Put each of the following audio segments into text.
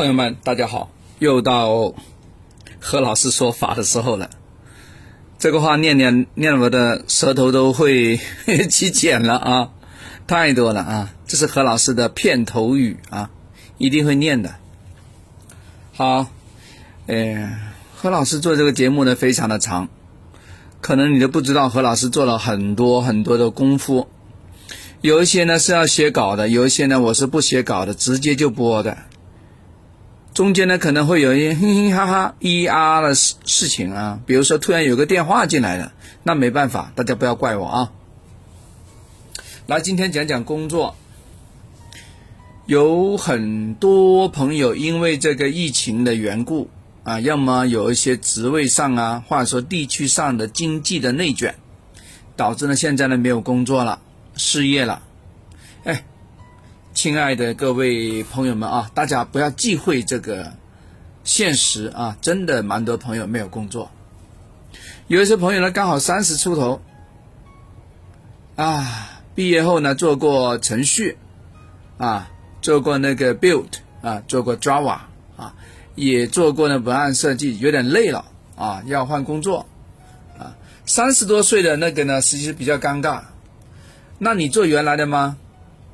朋友们，大家好！又到何老师说法的时候了。这个话念念念，我的舌头都会 起茧了啊！太多了啊！这是何老师的片头语啊，一定会念的。好，呃，何老师做这个节目呢，非常的长，可能你都不知道何老师做了很多很多的功夫。有一些呢是要写稿的，有一些呢我是不写稿的，直接就播的。中间呢可能会有一些哼哼哈哈、咿啊的事事情啊，比如说突然有个电话进来了，那没办法，大家不要怪我啊。来，今天讲讲工作，有很多朋友因为这个疫情的缘故啊，要么有一些职位上啊，或者说地区上的经济的内卷，导致呢现在呢没有工作了，失业了，哎。亲爱的各位朋友们啊，大家不要忌讳这个现实啊！真的蛮多朋友没有工作，有一些朋友呢刚好三十出头啊，毕业后呢做过程序啊，做过那个 build 啊，做过 Java 啊，也做过呢文案设计，有点累了啊，要换工作啊。三十多岁的那个呢，实际比较尴尬。那你做原来的吗？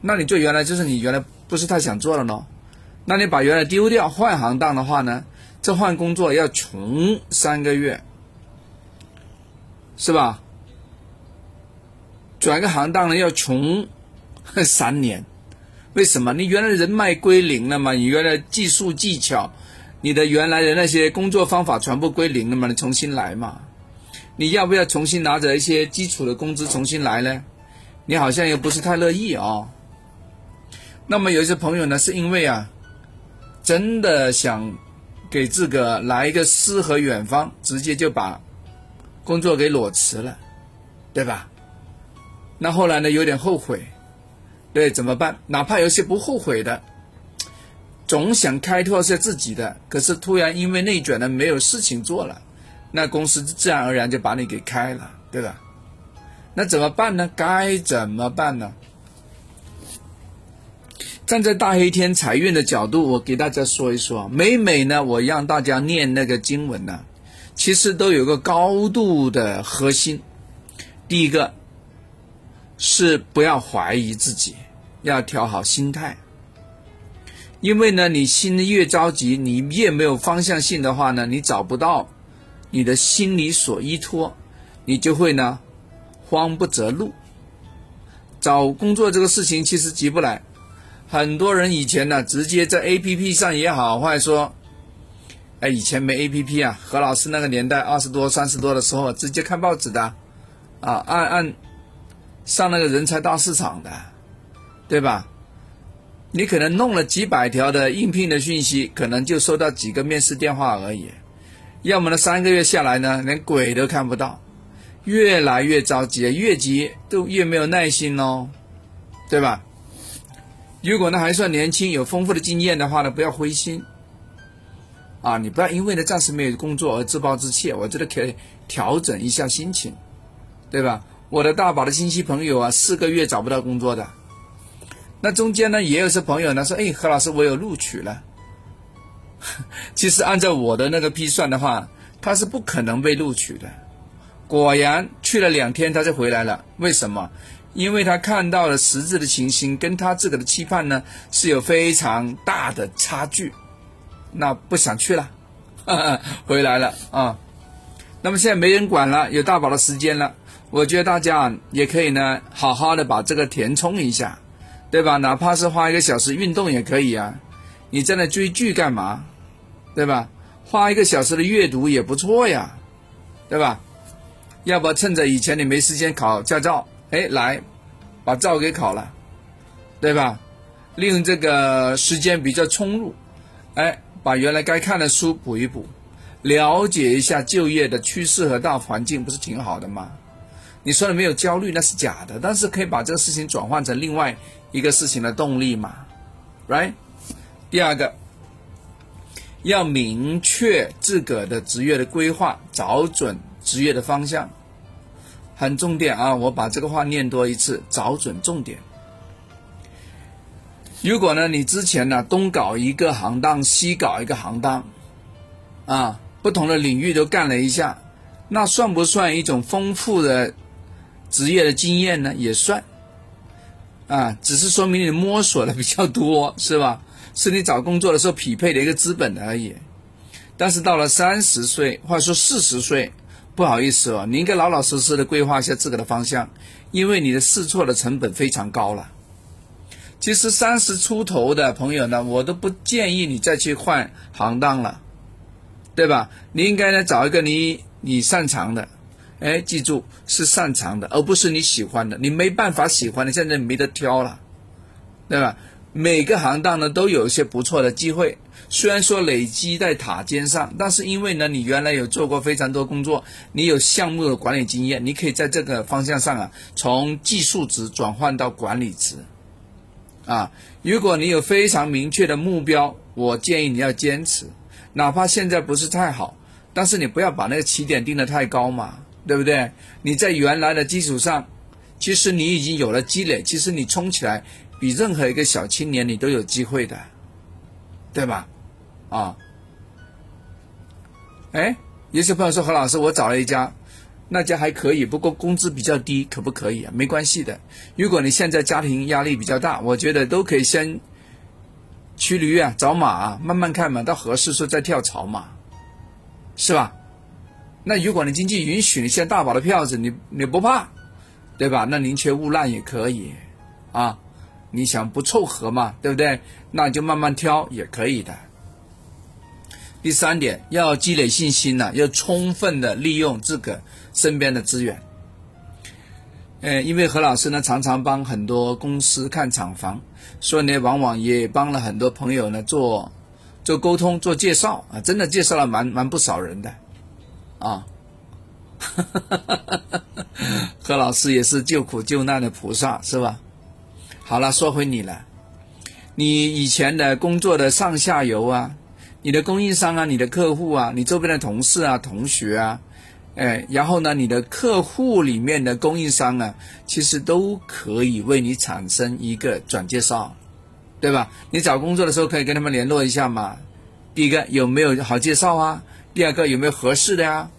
那你做原来就是你原来不是太想做了呢？那你把原来丢掉换行当的话呢？这换工作要穷三个月，是吧？转个行当呢要穷三年，为什么？你原来人脉归零了嘛？你原来技术技巧，你的原来的那些工作方法全部归零了嘛？你重新来嘛？你要不要重新拿着一些基础的工资重新来呢？你好像又不是太乐意啊。那么有一些朋友呢，是因为啊，真的想给自个来一个诗和远方，直接就把工作给裸辞了，对吧？那后来呢，有点后悔，对，怎么办？哪怕有些不后悔的，总想开拓些自己的，可是突然因为内卷呢，没有事情做了，那公司自然而然就把你给开了，对吧？那怎么办呢？该怎么办呢？站在大黑天财运的角度，我给大家说一说。每每呢，我让大家念那个经文呢，其实都有个高度的核心。第一个是不要怀疑自己，要调好心态。因为呢，你心越着急，你越没有方向性的话呢，你找不到你的心里所依托，你就会呢慌不择路。找工作这个事情其实急不来。很多人以前呢，直接在 A P P 上也好，或者说，哎，以前没 A P P 啊，何老师那个年代二十多、三十多的时候，直接看报纸的，啊，按按上那个人才大市场的，对吧？你可能弄了几百条的应聘的讯息，可能就收到几个面试电话而已，要么呢三个月下来呢，连鬼都看不到，越来越着急，越急都越没有耐心哦，对吧？如果呢还算年轻，有丰富的经验的话呢，不要灰心，啊，你不要因为呢暂时没有工作而自暴自弃，我觉得可以调整一下心情，对吧？我的大把的亲戚朋友啊，四个月找不到工作的，那中间呢也有些朋友呢说，哎，何老师我有录取了，其实按照我的那个批算的话，他是不可能被录取的，果然去了两天他就回来了，为什么？因为他看到了实质的情形，跟他自个的期盼呢是有非常大的差距，那不想去了，回来了啊。那么现在没人管了，有大把的时间了，我觉得大家也可以呢，好好的把这个填充一下，对吧？哪怕是花一个小时运动也可以啊。你在那追剧干嘛？对吧？花一个小时的阅读也不错呀，对吧？要不趁着以前你没时间考驾照。哎，来，把照给考了，对吧？利用这个时间比较充裕，哎，把原来该看的书补一补，了解一下就业的趋势和大环境，不是挺好的吗？你说的没有焦虑那是假的，但是可以把这个事情转换成另外一个事情的动力嘛，right？第二个，要明确自个的职业的规划，找准职业的方向。很重点啊！我把这个话念多一次，找准重点。如果呢，你之前呢东搞一个行当，西搞一个行当，啊，不同的领域都干了一下，那算不算一种丰富的职业的经验呢？也算，啊，只是说明你摸索的比较多，是吧？是你找工作的时候匹配的一个资本而已。但是到了三十岁或者说四十岁，不好意思哦，你应该老老实实的规划一下自个的方向，因为你的试错的成本非常高了。其实三十出头的朋友呢，我都不建议你再去换行当了，对吧？你应该呢找一个你你擅长的，哎，记住是擅长的，而不是你喜欢的。你没办法喜欢的，现在没得挑了，对吧？每个行当呢都有一些不错的机会，虽然说累积在塔尖上，但是因为呢你原来有做过非常多工作，你有项目的管理经验，你可以在这个方向上啊，从技术值转换到管理值。啊，如果你有非常明确的目标，我建议你要坚持，哪怕现在不是太好，但是你不要把那个起点定得太高嘛，对不对？你在原来的基础上，其实你已经有了积累，其实你冲起来比任何一个小青年你都有机会的，对吧？啊，哎，有些朋友说何老师，我找了一家。那家还可以，不过工资比较低，可不可以啊？没关系的。如果你现在家庭压力比较大，我觉得都可以先骑驴啊，找马啊，慢慢看嘛，到合适时候再跳槽嘛，是吧？那如果你经济允许，你现在大把的票子，你你不怕，对吧？那宁缺毋滥也可以啊。你想不凑合嘛，对不对？那就慢慢挑也可以的。第三点，要积累信心呢，要充分的利用这个。身边的资源，呃，因为何老师呢常常帮很多公司看厂房，所以呢往往也帮了很多朋友呢做做沟通、做介绍啊，真的介绍了蛮蛮不少人的，啊，何老师也是救苦救难的菩萨是吧？好了，说回你了，你以前的工作的上下游啊，你的供应商啊，你的客户啊，你周边的同事啊、同学啊。哎，然后呢，你的客户里面的供应商啊，其实都可以为你产生一个转介绍，对吧？你找工作的时候可以跟他们联络一下嘛。第一个有没有好介绍啊？第二个有没有合适的呀？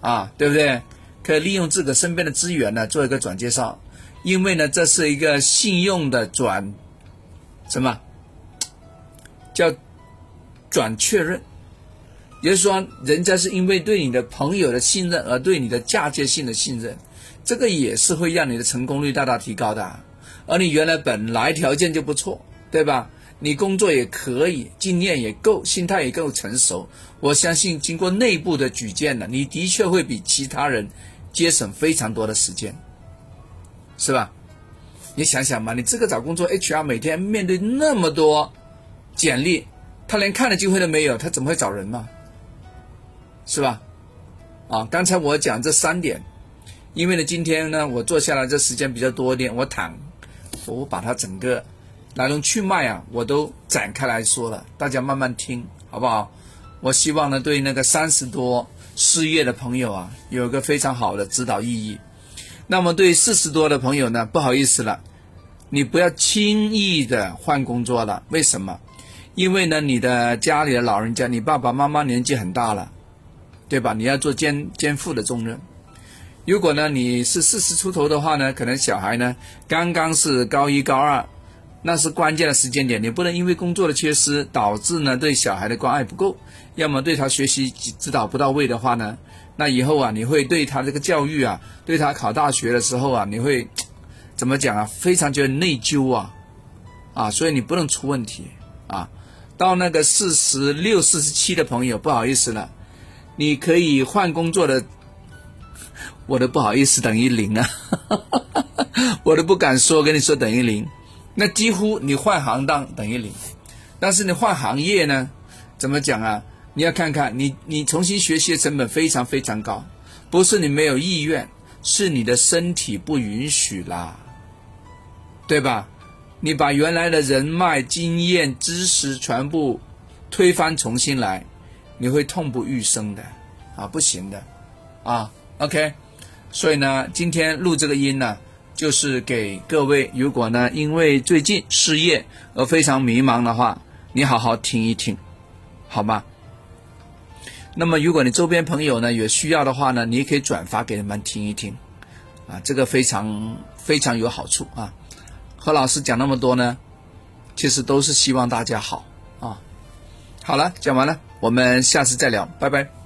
啊，对不对？可以利用自己身边的资源呢，做一个转介绍，因为呢，这是一个信用的转，什么叫转确认？也就是说，人家是因为对你的朋友的信任而对你的嫁接性的信任，这个也是会让你的成功率大大提高的。而你原来本来条件就不错，对吧？你工作也可以，经验也够，心态也够成熟。我相信，经过内部的举荐呢，你的确会比其他人节省非常多的时间，是吧？你想想嘛，你这个找工作，HR 每天面对那么多简历，他连看的机会都没有，他怎么会找人嘛？是吧？啊，刚才我讲这三点，因为呢，今天呢，我坐下来这时间比较多一点，我躺，我把它整个来龙去脉啊，我都展开来说了，大家慢慢听，好不好？我希望呢，对那个三十多失业的朋友啊，有个非常好的指导意义。那么对四十多的朋友呢，不好意思了，你不要轻易的换工作了。为什么？因为呢，你的家里的老人家，你爸爸妈妈年纪很大了。对吧？你要做肩肩负的重任。如果呢，你是四十出头的话呢，可能小孩呢刚刚是高一高二，那是关键的时间点，你不能因为工作的缺失导致呢对小孩的关爱不够，要么对他学习指导不到位的话呢，那以后啊，你会对他这个教育啊，对他考大学的时候啊，你会怎么讲啊？非常觉得内疚啊，啊，所以你不能出问题啊。到那个四十六、四十七的朋友，不好意思了。你可以换工作的，我都不好意思等于零啊，我都不敢说跟你说等于零，那几乎你换行当等于零，但是你换行业呢，怎么讲啊？你要看看你你重新学习的成本非常非常高，不是你没有意愿，是你的身体不允许啦，对吧？你把原来的人脉、经验、知识全部推翻重新来。你会痛不欲生的，啊，不行的，啊，OK，所以呢，今天录这个音呢，就。是给各位，如果呢因为最近失业而非常迷茫的话，你好好听一听，好吗？那么如果你周边朋友呢有需要的话呢，你也可以转发给他们听一听，啊，这个非常非常有好处啊。何老师讲那么多呢，其实都是希望大家好啊。好了，讲完了，我们下次再聊，拜拜。